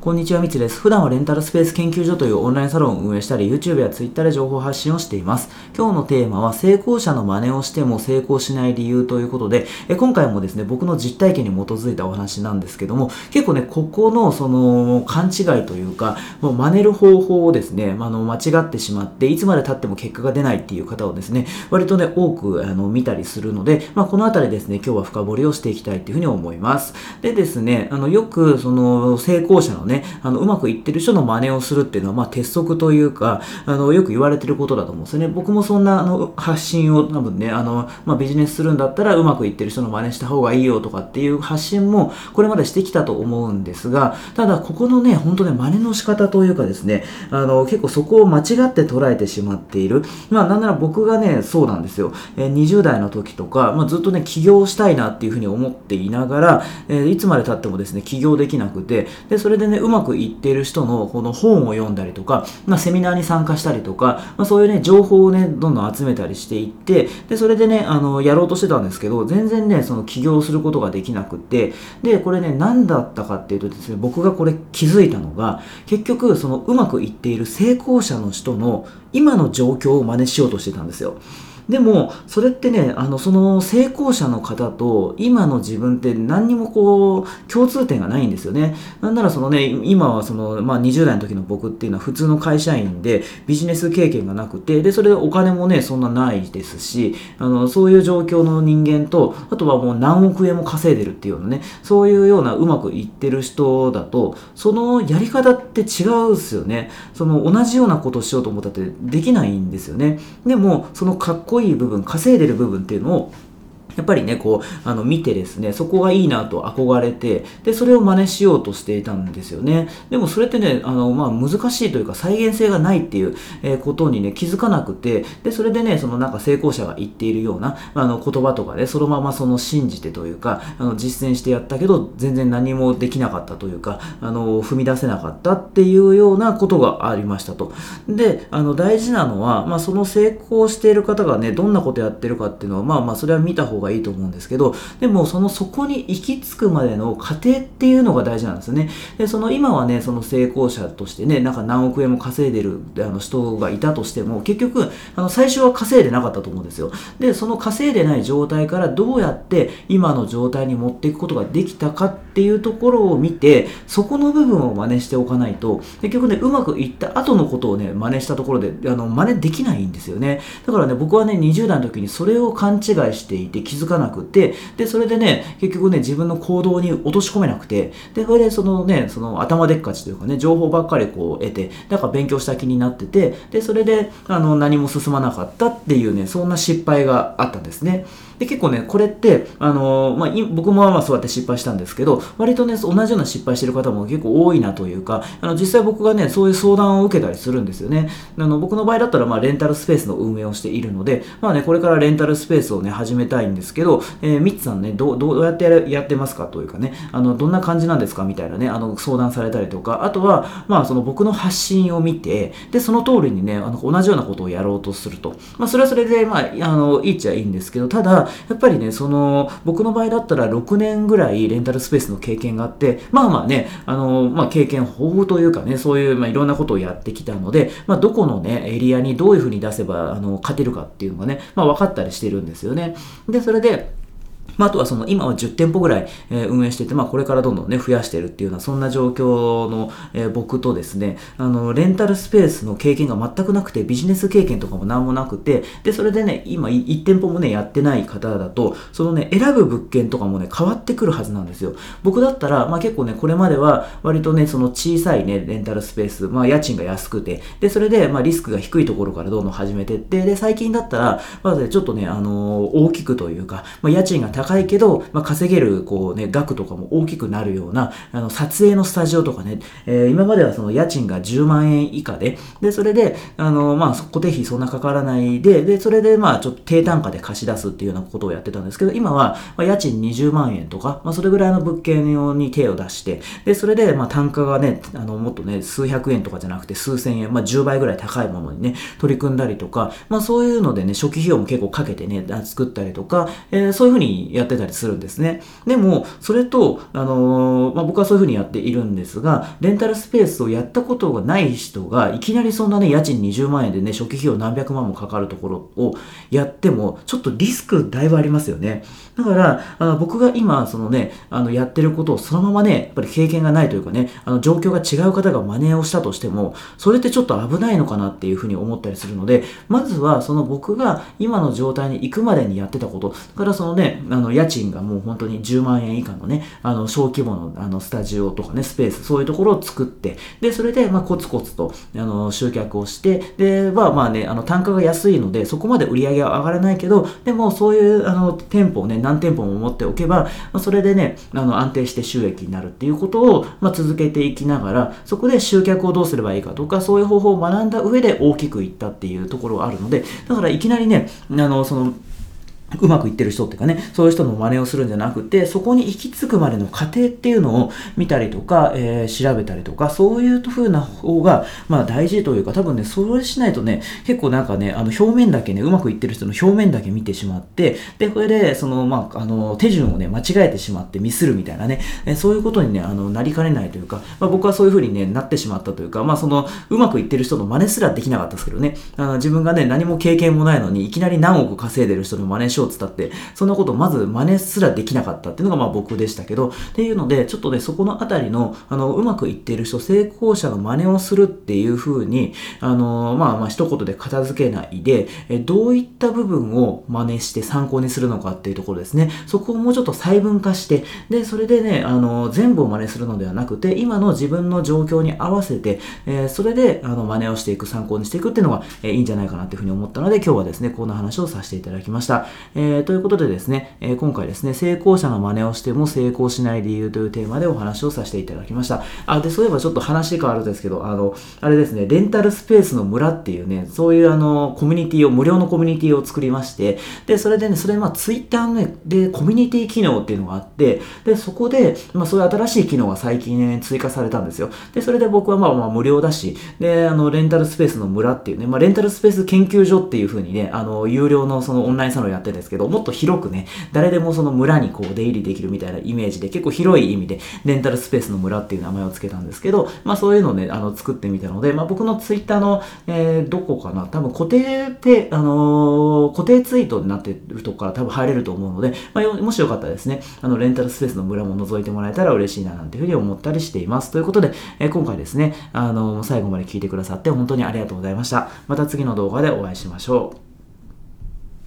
こんにちは、みつです。普段はレンタルスペース研究所というオンラインサロンを運営したり、YouTube や Twitter で情報発信をしています。今日のテーマは、成功者の真似をしても成功しない理由ということで、え今回もですね、僕の実体験に基づいたお話なんですけども、結構ね、ここのその勘違いというか、もう真似る方法をですね、あの間違ってしまって、いつまで経っても結果が出ないっていう方をですね、割とね、多くあの見たりするので、まあ、この辺りですね、今日は深掘りをしていきたいというふうに思います。でですね、あのよくその成功者のね、あのうまくいってる人の真似をするっていうのは、まあ、鉄則というか、あの、よく言われてることだと思うんですよね。僕もそんな、あの、発信を多分ね、あの、まあ、ビジネスするんだったら、うまくいってる人の真似した方がいいよとかっていう発信も、これまでしてきたと思うんですが、ただ、ここのね、本当ね、真似の仕方というかですね、あの、結構そこを間違って捉えてしまっている。まあ、なんなら僕がね、そうなんですよ。えー、20代の時とか、まあ、ずっとね、起業したいなっていうふうに思っていながら、えー、いつまで経ってもですね、起業できなくて、で、それでね、うまくいっている人のこの本を読んだりとか、まあ、セミナーに参加したりとか、まあ、そういうね、情報をね、どんどん集めたりしていって、で、それでね、あの、やろうとしてたんですけど、全然ね、その起業することができなくて、で、これね、何だったかっていうとですね、僕がこれ気づいたのが、結局、そのうまくいっている成功者の人の今の状況を真似しようとしてたんですよ。でも、それってね、あの、その成功者の方と今の自分って何にもこう、共通点がないんですよね。なんならそのね、今はその、まあ20代の時の僕っていうのは普通の会社員でビジネス経験がなくて、で、それでお金もね、そんなないですし、あの、そういう状況の人間と、あとはもう何億円も稼いでるっていうようなね、そういうようなうまくいってる人だと、そのやり方って違うっすよね。その同じようなことしようと思ったってできないんですよね。でも、そのかっこいい部分稼いでる部分っていうのをやっぱりね、こう、あの、見てですね、そこがいいなと憧れて、で、それを真似しようとしていたんですよね。でもそれってね、あの、まあ、難しいというか、再現性がないっていう、え、ことにね、気づかなくて、で、それでね、そのなんか成功者が言っているような、あの、言葉とかで、ね、そのままその信じてというか、あの、実践してやったけど、全然何もできなかったというか、あの、踏み出せなかったっていうようなことがありましたと。で、あの、大事なのは、まあ、その成功している方がね、どんなことやってるかっていうのは、まあまあ、それは見た方がいいと思うんですけど、でもそのそこに行き着くまでの過程っていうのが大事なんですよね。で、その今はね、その成功者としてね、なんか何億円も稼いでるあの人がいたとしても、結局、あの最初は稼いでなかったと思うんですよ。で、その稼いでない状態からどうやって今の状態に持っていくことができたかっていうところを見て、そこの部分を真似しておかないと、結局ね、うまくいった後のことをね、真似したところで、あの、真似できないんですよね。だからね、僕はね、20代の時にそれを勘違いしていて気づかなくて、で、それでね、結局ね、自分の行動に落とし込めなくて、で、それでそのね、その頭でっかちというかね、情報ばっかりこう得て、だから勉強した気になってて、で、それで、あの、何も進まなかったっていうね、そんな失敗があったんですね。で、結構ね、これって、あのまあ、僕もまあそうやって失敗したんですけど、割とね、同じような失敗してる方も結構多いなというか、あの、実際僕がね、そういう相談を受けたりするんですよね。あの、僕の場合だったら、まあ、レンタルスペースの運営をしているので、まあね、これからレンタルスペースをね、始めたいんですけど、えー、ミッツさんね、どう、どうやってやってますかというかね、あの、どんな感じなんですかみたいなね、あの、相談されたりとか、あとは、まあ、その僕の発信を見て、で、その通りにね、あの、同じようなことをやろうとすると。まあ、それはそれで、まあ、あの、いいっちゃいいんですけど、ただ、やっぱりね、その、僕の場合だったら6年ぐらいレンタルスペースの経験があって、まあまあね、あの、まあ、経験豊富というかね、そういう、まあ、いろんなことをやってきたので、まあ、どこのね、エリアにどういうふうに出せば、あの、勝てるかっていうのがね、まあ、分かったりしてるんですよね。で、それで、まあ、あとはその今は10店舗ぐらい、え、運営してて、まあ、これからどんどんね、増やしてるっていうような、そんな状況の、え、僕とですね、あの、レンタルスペースの経験が全くなくて、ビジネス経験とかもなんもなくて、で、それでね、今1店舗もね、やってない方だと、そのね、選ぶ物件とかもね、変わってくるはずなんですよ。僕だったら、まあ結構ね、これまでは割とね、その小さいね、レンタルスペース、まあ家賃が安くて、で、それで、まあリスクが低いところからどんどん始めてって、で、最近だったら、まず、ね、ちょっとね、あの、大きくというか、まあ家賃が高いけど、まあ稼げる、こうね、額とかも大きくなるような、あの、撮影のスタジオとかね、えー、今まではその家賃が10万円以下で、で、それで、あの、まあ、固定費そんなかからないで、で、それで、まあ、ちょっと低単価で貸し出すっていうようなことをやってたんですけど、今は、まあ、家賃20万円とか、まあ、それぐらいの物件用に手を出して、で、それで、まあ、単価がね、あの、もっとね、数百円とかじゃなくて数千円、まあ、10倍ぐらい高いものにね、取り組んだりとか、まあ、そういうのでね、初期費用も結構かけてね、作ったりとか、えー、そういうふうにやってたりするんですね。でも、それと、あのー、まあ、僕はそういうふうにやっているんですが、レンタルスペースをやったことがない人が、いきなりそんなね、家賃20万円でね、初期費用何百万もかかるところをやっても、ちょっとリスクだいぶありますよね。だから、あの僕が今、そのね、あの、やってることをそのままね、やっぱり経験がないというかね、あの、状況が違う方が真似をしたとしても、それってちょっと危ないのかなっていうふうに思ったりするので、まずは、その僕が今の状態に行くまでにやってたこと、だからそのね、ああの、家賃がもう本当に10万円以下のね、あの、小規模の、あの、スタジオとかね、スペース、そういうところを作って、で、それで、まあ、コツコツと、あの、集客をして、で、まあまあね、あの、単価が安いので、そこまで売り上げは上がらないけど、でも、そういう、あの、店舗をね、何店舗も持っておけば、まあ、それでね、あの、安定して収益になるっていうことを、まあ、続けていきながら、そこで集客をどうすればいいかとか、そういう方法を学んだ上で大きくいったっていうところがあるので、だからいきなりね、あの、その、うまくいってる人っていうかね、そういう人の真似をするんじゃなくて、そこに行き着くまでの過程っていうのを見たりとか、えー、調べたりとか、そういう風な方が、まあ大事というか、多分ね、それしないとね、結構なんかね、あの表面だけね、うまくいってる人の表面だけ見てしまって、で、これで、その、まあ、あの、手順をね、間違えてしまってミスるみたいなね、えー、そういうことにね、あの、なりかねないというか、まあ僕はそういう風にね、なってしまったというか、まあその、うまくいってる人の真似すらできなかったですけどね、あ自分がね、何も経験もないのに、いきなり何億稼いでる人の真似しようって、そんなことまず真似すらできなかったっていうのがまあ僕でしたけど、っていうので、ちょっとね、そこのあたりの、あの、うまくいっている人、成功者の真似をするっていう風に、あの、まあまあ一言で片付けないで、えどういった部分を真似して参考にするのかっていうところですね。そこをもうちょっと細分化して、で、それでね、あの、全部を真似するのではなくて、今の自分の状況に合わせて、えー、それで、あの、真似をしていく、参考にしていくっていうのが、えー、いいんじゃないかなっていうふうに思ったので、今日はですね、こんな話をさせていただきました。えー、ということでですね、えー、今回ですね、成功者の真似をしても成功しない理由というテーマでお話をさせていただきました。あ、で、そういえばちょっと話変わるんですけど、あの、あれですね、レンタルスペースの村っていうね、そういうあの、コミュニティを、無料のコミュニティを作りまして、で、それでね、それまあ、ツイッターのね、で、コミュニティ機能っていうのがあって、で、そこで、まあ、そういう新しい機能が最近ね、追加されたんですよ。で、それで僕はまあまあ無料だし、で、あの、レンタルスペースの村っていうね、まあ、レンタルスペース研究所っていう風にね、あの、有料のそのオンラインサロンやってるんですけど、もっと広くね、誰でもその村にこう出入りできるみたいなイメージで結構広い意味でレンタルスペースの村っていう名前を付けたんですけど、まあそういうのをね、あの作ってみたので、まあ僕のツイッターの、えー、どこかな多分固定で、あのー、固定ツイートになってるとこから多分入れると思うので、まあ、もしよかったらですね、あのレンタルスペースの村も覗いてもらえたら嬉しいななんていうふうに思ったりしています。ということで、えー、今回ですね、あのー、最後まで聞いてくださって本当にありがとうございました。また次の動画でお会いしましょう。